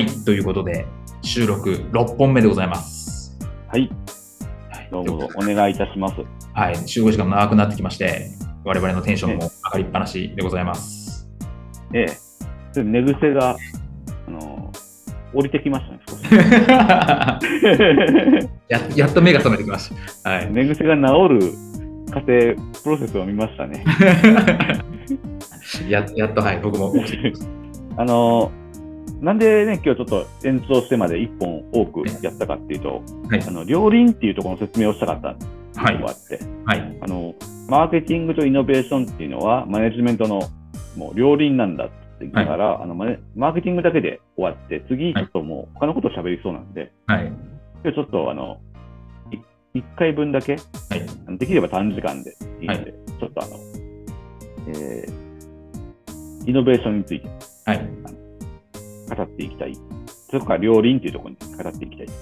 はい、ということで収録6本目でございます。はい、はいどうぞお願いいたします。はい、集合時間も長くなってきまして我々のテンションも上がりっぱなしでございます。ええ、寝癖が、あの降りてきましたね、少し。ややっと目が覚めてきました。はい。寝癖が治る過程、プロセスを見ましたね。ややっと、はい、僕も。あのなんでね、今日ちょっと延長してまで1本多くやったかっていうと、はいあの両輪っていうところの説明をしたかったはいのがあって、はい。あの、マーケティングとイノベーションっていうのは、マネジメントのもう両輪なんだって言いながら、あのマネマーケティングだけで終わって、次、ちょっともう他のことを喋りそうなんで、はい。今日ちょっとあの、い1回分だけ、はい。できれば短時間でいいので、はちょっとあの、えー、イノベーションについてはい。語っていきたい。それから両輪っていうところに語っていきたいと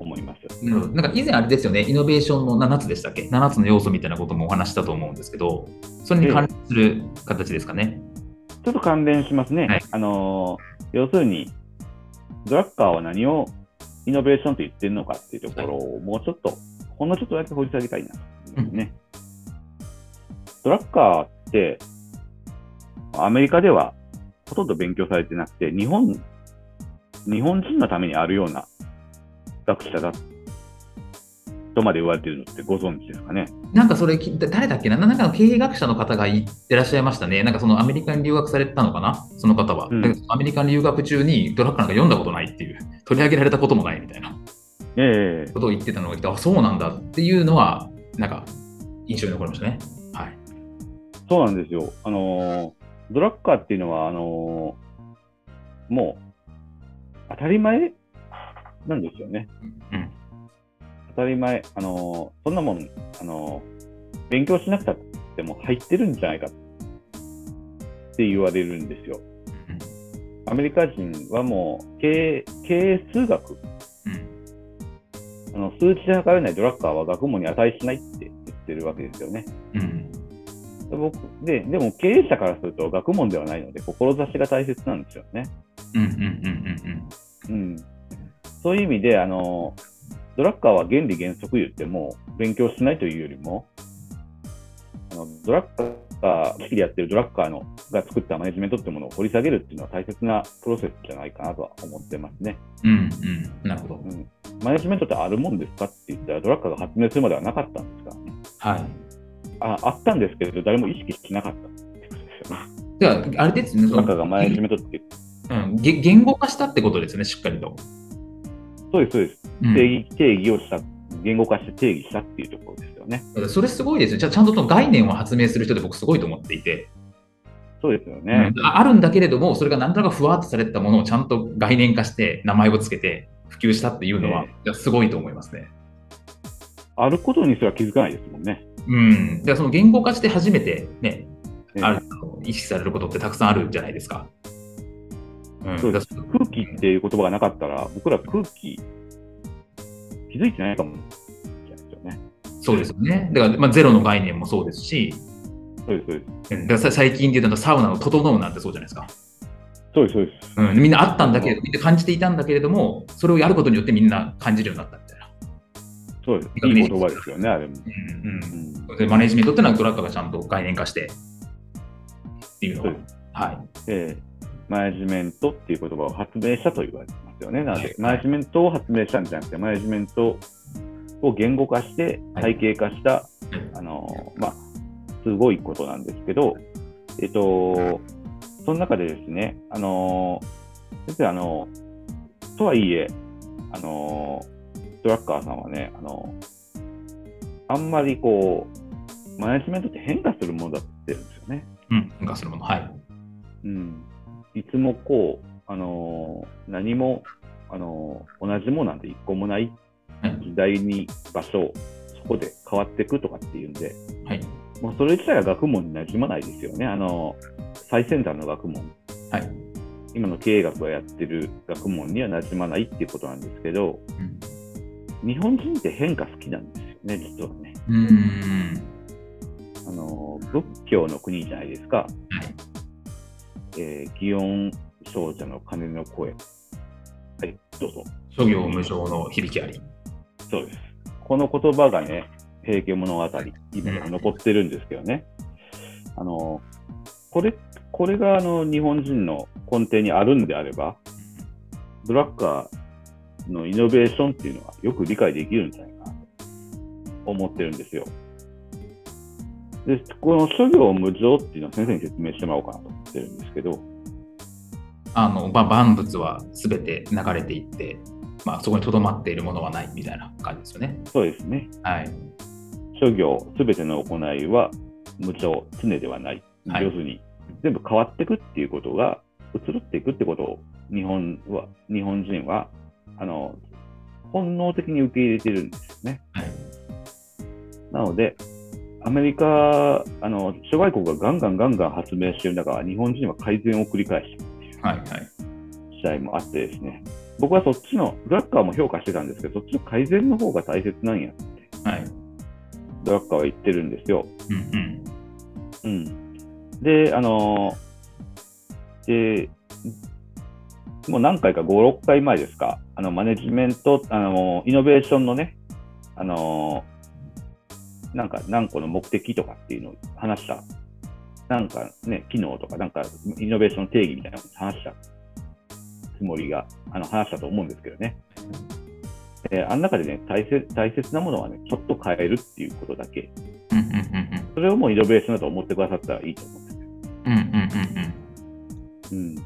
思います。なるほどなんか以前あれですよね、イノベーションの7つでしたっけ ?7 つの要素みたいなこともお話ししたと思うんですけど、それに関連する形ですかね？ちょっと関連しますね。はいあのー要するに、ドラッカーは何をイノベーションと言ってるのかっていうところを、もうちょっと、ほんのちょっとだけ掘り下げたいなと思いますね。ドラッカーって、アメリカではほとんど勉強されてなくて、日本、日本人のためにあるような学者だとまで言われてるのってご存知ですかね？なんかそれ誰だっけな？なんかの経営学者の方が言ってらっしゃいましたね。なんかそのアメリカに留学されてたのかな？その方は、うんでアメリカに留学中にドラッカーなんか読んだことないっていう、取り上げられたこともないみたいなええことを言ってたのが来て、あ、そうなんだっていうのは、なんか印象に残りましたね。はい。そうなんですよ。あのードラッカーっていうのは、あのーもう、当たり前なんですよね。うん。当たり前。あのーそんなもん、あのー勉強しなくたっても入ってるんじゃないかって言われるんですよ。アメリカ人はもう、経営、経営数学、うん。あの数値で測れないドラッカーは学問に値しないって言ってるわけですよね。うん。で僕ででも経営者からすると学問ではないので、志が大切なんですよね。うん。うん。うん。うん。うん、そういう意味で、あの、ドラッカーは原理原則言っても、勉強しないというよりも、あのドラッカー、好きでやってるドラッカーのが作ったマネジメントっていうものを掘り下げるっていうのは大切なプロセスじゃないかなとは思ってますね。うん。うん。なるほど。うん、マネジメントってあるもんですかって言ったら、ドラッカーが発明するまではなかったんですか？らね。はい。ああったんですけれど、誰も意識しなかったってことですよね。じゃあ、あれですね。そのがマネジメントって、うん、げ言語化したってことですね、しっかりと。そうです、そうです。うん定義定義をした、言語化して定義したっていうところですよね。それすごいですよ。じゃあちゃんとその概念を発明する人で僕すごいと思っていて、そうですよね。うんああるんだけれども、それがなんとなくふわっとされてたものをちゃんと概念化して名前をつけて普及したっていうのは、えすごいと思いますね。あることにすら気づかないですもんね。うん。だからその言語化して初めてね、ねある意識されることってたくさんあるじゃないですか。うん、そうでだから空気っていう言葉がなかったら、僕ら空気気づいてないかもね。そうですよね。だから、まあ、ゼロの概念もそうですし、そうです、そうです。うんだからさ最近で言うとサウナの整うなんてそうじゃないですか。そうです、そうです。うん、みんなあったんだけれど、みんな感じていたんだけれども、それをやることによってみんな感じるようになった。そうです。いい言葉ですよね、あれも。うんうん。うん、でマネジメントっていうのはドラッカーがちゃんと概念化してっていうのが。そうで、はい。で、マネジメントっていう言葉を発明したと言われてますよね。なので、はい。マネジメントを発明したんじゃなくて、マネジメントを言語化してはい。体系化した、あの、まあ、すごいことなんですけど、えっと、その中でですね、あの、先生、あの、とはいえ、あの、ドラッカーさんはね、あの、あんまりこう、マネジメントって変化するものだって言ってるんですよね。うん。変化するもの。はい。うん。いつもこう、あの、何も、あの、同じものなんて一個もないはい時代に場所、そこで変わっていくとかっていうんで、はい。もうそれ自体は学問に馴染まないですよね。あの、最先端の学問。はい。今の経営学がやってる学問には馴染まないっていうことなんですけど、うん。日本人って変化好きなんですよね、実はね。うーん。あの、仏教の国じゃないですか。はい。えー、祇園少女の鐘の声。はい、どうぞ。諸行無常の響きあり。そうです。この言葉がね、平家物語、今でも残ってるんですけどね。あの、これ、これがあの日本人の根底にあるんであれば、ドラッカーのイノベーションっていうのはよく理解できるんじゃないかなと思ってるんですよ。で、この諸行無常っていうのは先生に説明してもらおうかなと思ってるんですけど、あの、ば万物はすべて流れていって、まあ、そこに留まっているものはないみたいな感じですよね。そうですね。はい。諸行すべての行いは無常、常ではない。はい要するに、全部変わっていくっていうことが、移ろっていくってことを日本は、日本人は、あの、本能的に受け入れてるんですよね。はい。なので、アメリカ、あの、諸外国がガンガンガンガン発明している中、日本人は改善を繰り返してはい。はい。試合もあってですね、僕はそっちの、ブラッカーも評価してたんですけど、そっちの改善の方が大切なんやって、はい。ブラッカーは言ってるんですよ。うんうん。うん。で、あので、もう何回か5、6回前ですか、あの、マネジメント、あのイノベーションのね、あのなんか何個の目的とかっていうのを話した、なんかね、機能とか、なんかイノベーションの定義みたいなのを話したつもりが、あの、話したと思うんですけどね。えーあの中でね大切、大切なものはね、ちょっと変えるっていうことだけ、それをもうイノベーションだと思ってくださったらいいと思うんですよ。うん。うんうんうん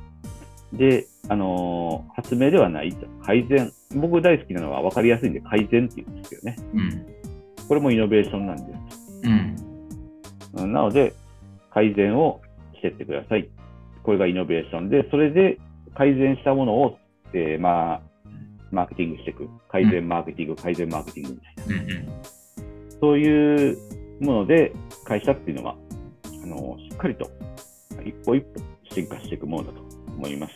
うん、で、あのー発明ではないと。改善。僕大好きなのは分かりやすいんで改善って言うんですけどね。うん。うん。これもイノベーションなんです。うん。うんなので、改善をしてってください。これがイノベーションで、それで改善したものを、えーまあ、マーケティングしていく。改善マーケティング、改善マーケティングみたいな。うんうん。そういうもので、会社っていうのは、あのーしっかりと一歩一歩進化していくものだと思います。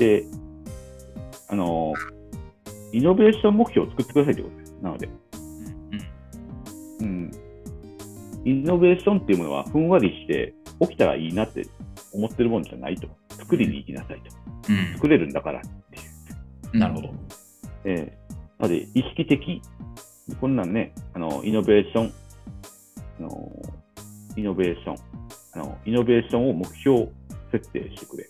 うん。で、あの、イノベーション目標を作ってくださいということです。なので、うん。イノベーションっていうものはふんわりして起きたらいいなって思ってるもんじゃないと。作りに行きなさいと。うん。作れるんだからっていう。うん。なるほど。ええなので、意識的、こんなんね、あの、イノベーション、あの、イノベーション、あの、イノベーションを目標設定してくれ。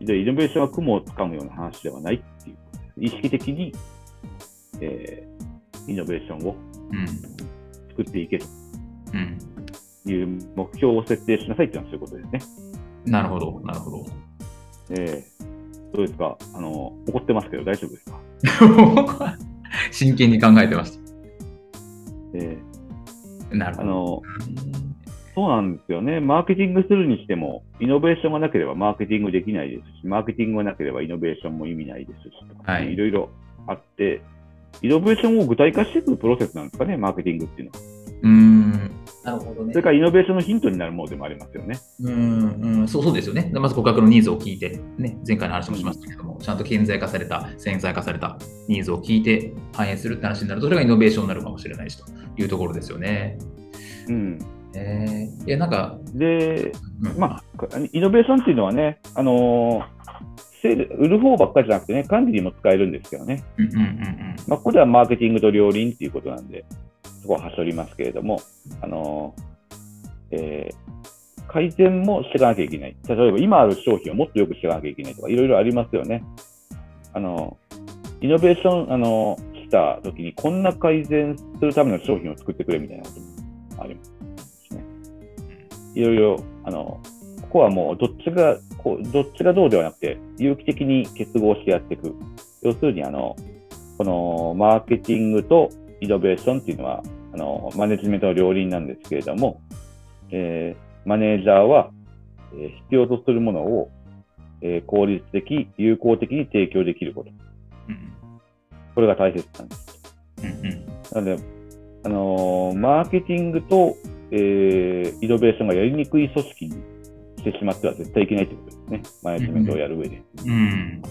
うん。で、イノベーションは雲をつかむような話ではないっていう。意識的に、えーイノベーションをうん。作っていけとうん。いう目標を設定しなさいっていうのはそういうことですね。なるほど。なるほど。えーどうですか？あの、怒ってますけど大丈夫ですか？真剣に考えてましえた。なるほど。ーあの、そうなんですよね。マーケティングするにしても、イノベーションがなければマーケティングできないですし、マーケティングがなければイノベーションも意味ないですし、はいいろいろあって、イノベーションを具体化していくプロセスなんですかね、マーケティングっていうのは。うーん。なるほどねそれからイノベーションのヒントになるものでもありますよね。うん、うん、そうそうですよね。まず顧客のニーズを聞いて、ね、前回の話もしましたけども、ちゃんと顕在化された、潜在化されたニーズを聞いて反映するって話になると、それがイノベーションになるかもしれないしというところですよね。うん。えー、いや、なんか、で、うんまあ、イノベーションっていうのはね、あのーセール売る方ばっかりじゃなくてね、管理にも使えるんですけどね。うんうんうんまあ、ここではマーケティングと両輪っていうことなんで、そこははしょりますけれども、あのーえー改善もしていかなきゃいけない。例えば今ある商品をもっとよくしていかなきゃいけないとか、いろいろありますよね。あのーイノベーション、あのーしたときに、こんな改善するための商品を作ってくれみたいなこともありますね。いろいろ、あの、ここはもうどっちが、こうどっちがどうではなくて、有機的に結合してやっていく。要するに、あの、このマーケティングとイノベーションっていうのは、あの、マネジメントの両輪なんですけれども、えー、マネージャーは、えー、必要とするものを、えー、効率的、有効的に提供できること。うんこれが大切なんです。うんうんなので、あのーマーケティングと、えーイノベーションがやりにくい組織にしてしまっては絶対いけないということですね。マネジメントをやる上で。うん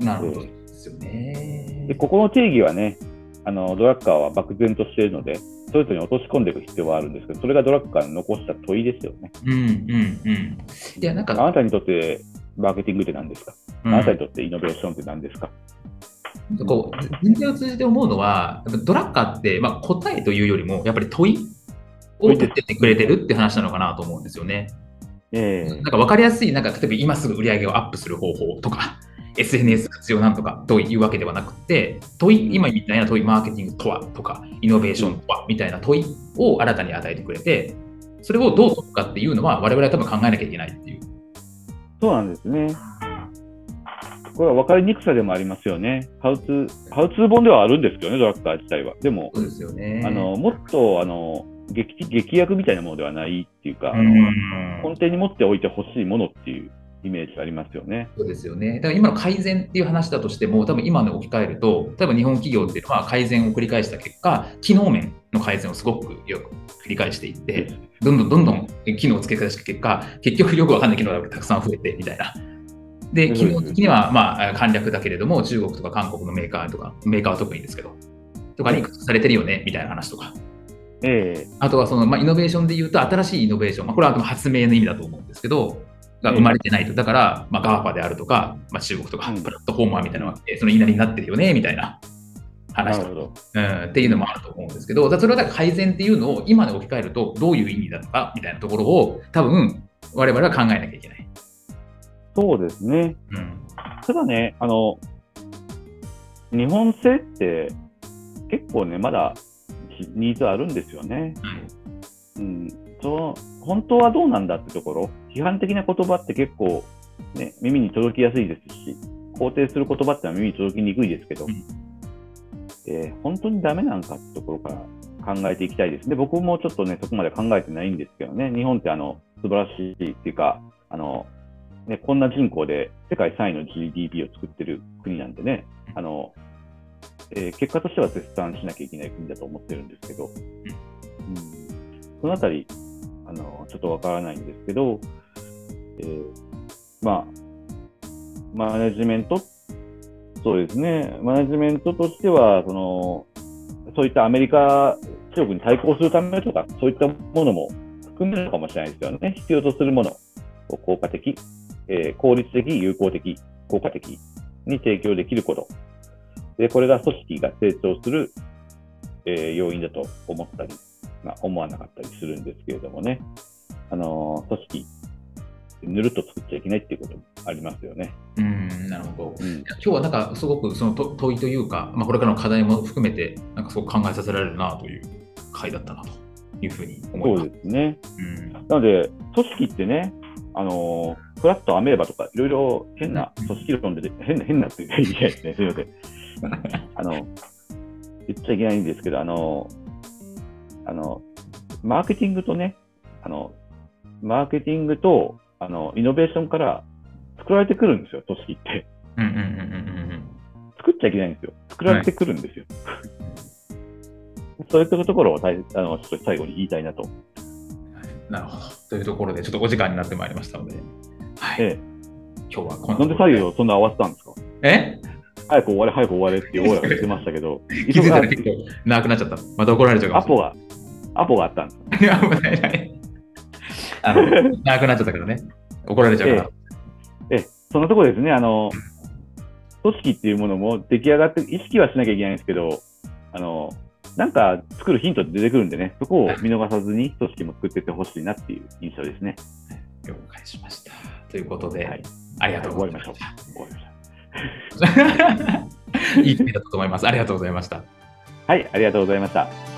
なるほどですよね。で、ここの定義はね、あの、ドラッカーは漠然としているので、それぞれに落とし込んでいく必要はあるんですけど、それがドラッカーの残した問いですよね。うんうんうん。いや、なんか、あなたにとってマーケティングって何ですか、うんあなたにとってイノベーションって何ですか？こう全体を通じて思うのは、やっぱドラッカーって、まあ、答えというよりも、やっぱり問いを出てくれてるって話なのかなと思うんですよね。ええなんか分かりやすい、なんか例えば今すぐ売り上げをアップする方法とか、SNS 活用なんとかというわけではなくて、問い、今みたいな問い、マーケティングとはとか、イノベーションとはみたいな問いを新たに与えてくれて、それをどう解くかっていうのは、我々は多分考えなきゃいけないっていう。そうなんですね。これは分かりにくさでもありますよね。ハウツー、ハウツー本ではあるんですけどね、ドラッカー自体は。でも、そうですよね。あの、もっと、あの、劇、劇薬みたいなものではないっていうか、あうの、ん根底に持っておいてほしいものっていうイメージがありますよね。そうですよね。だから今の改善っていう話だとしても、多分今の置き換えると、例えば日本企業っていうのは改善を繰り返した結果、機能面の改善をすごくよく繰り返していって、どんどんどんどん機能を付け返した結果、結局よくわかんない機能がたくさん増えてみたいな。で、機能的にはまあ簡略だけれども、中国とか韓国のメーカーとか、メーカーは特にですけど、とかにされてるよねみたいな話とか。えあとはその、まあ、イノベーションで言うと、新しいイノベーション、まあ、これは発明の意味だと思うんですけど、が生まれてないと。だから、まあ、GAFA であるとか、まあ、中国とかうんプラットフォーマーみたいなのがその言いなりになってるよね、みたいな話と。うん、っていうのもあると思うんですけど、それは改善っていうのを今で置き換えると、どういう意味だとか、みたいなところを、多分、我々は考えなきゃいけない。そうですね。うん。ただね、あの、日本製って結構ね、まだニーズあるんですよね。はいうん、その本当はどうなんだってところ、批判的な言葉って結構、ね、耳に届きやすいですし、肯定する言葉ってのは耳に届きにくいですけど、うんえー本当にダメなのかってところから考えていきたいです。で、僕もちょっとね、そこまで考えてないんですけどね、日本ってあの素晴らしいっていうか、あのね、こんな人口で世界3位の GDP を作ってる国なんでね、あのえー結果としては絶賛しなきゃいけない国だと思ってるんですけど、うん、そのあたり、あの、ちょっとわからないんですけど、えーまあ、マネジメント、そうですね、マネジメントとしては、その、そういったアメリカ、中国に対抗するためとか、そういったものも含めるのかもしれないですよね。必要とするものを効果的、えー効率的、有効的、効果的に提供できること。で、これが組織が成長する、えー要因だと思ったり、まあ、思わなかったりするんですけれどもね。あのー組織、ぬるっと作っちゃいけないっていうこともありますよね。うん、なるほど。うん、今日はなんかすごくそのと問いというか、まあ、これからの課題も含めて、なんかすごく考えさせられるなという回だったなというふうに思いそうます。ですね。うんなので、組織ってね、あのーフラットアメーバとか、いろいろ変な組織論で、変な、変なって言いたいですね、すみません。あの、言っちゃいけないんですけど、あの、あの、マーケティングとね、あの、マーケティングと、あの、イノベーションから作られてくるんですよ、組織って。うんうんうんうんうん作っちゃいけないんですよ。作られてくるんですよ。そういったところを大あのちょっと最後に言いたいなと。うんなるほど。というところで、ちょっとお時間になってまいりましたので、はい、え今日はこえ、なんで作業をそんな合わせたんですか？え？早く終われ、早く終われってオーラが出てましたけど、気づいたら結構長くなっちゃった。また怒られちゃうかもアポが、アポがあったんです。危ないない。あの、長くなっちゃったけどね。怒られちゃうから。ええ、そんなところですね、あの、組織っていうものも出来上がって、意識はしなきゃいけないんですけど、あの、なんか作るヒントって出てくるんでね、そこを見逃さずに組織も作っていってほしいなっていう印象ですね。了解しました。ということで、はいありがとうございまましょうし。た。終わりましょう。いいだったと思います。ありがとうございました。はい、ありがとうございました。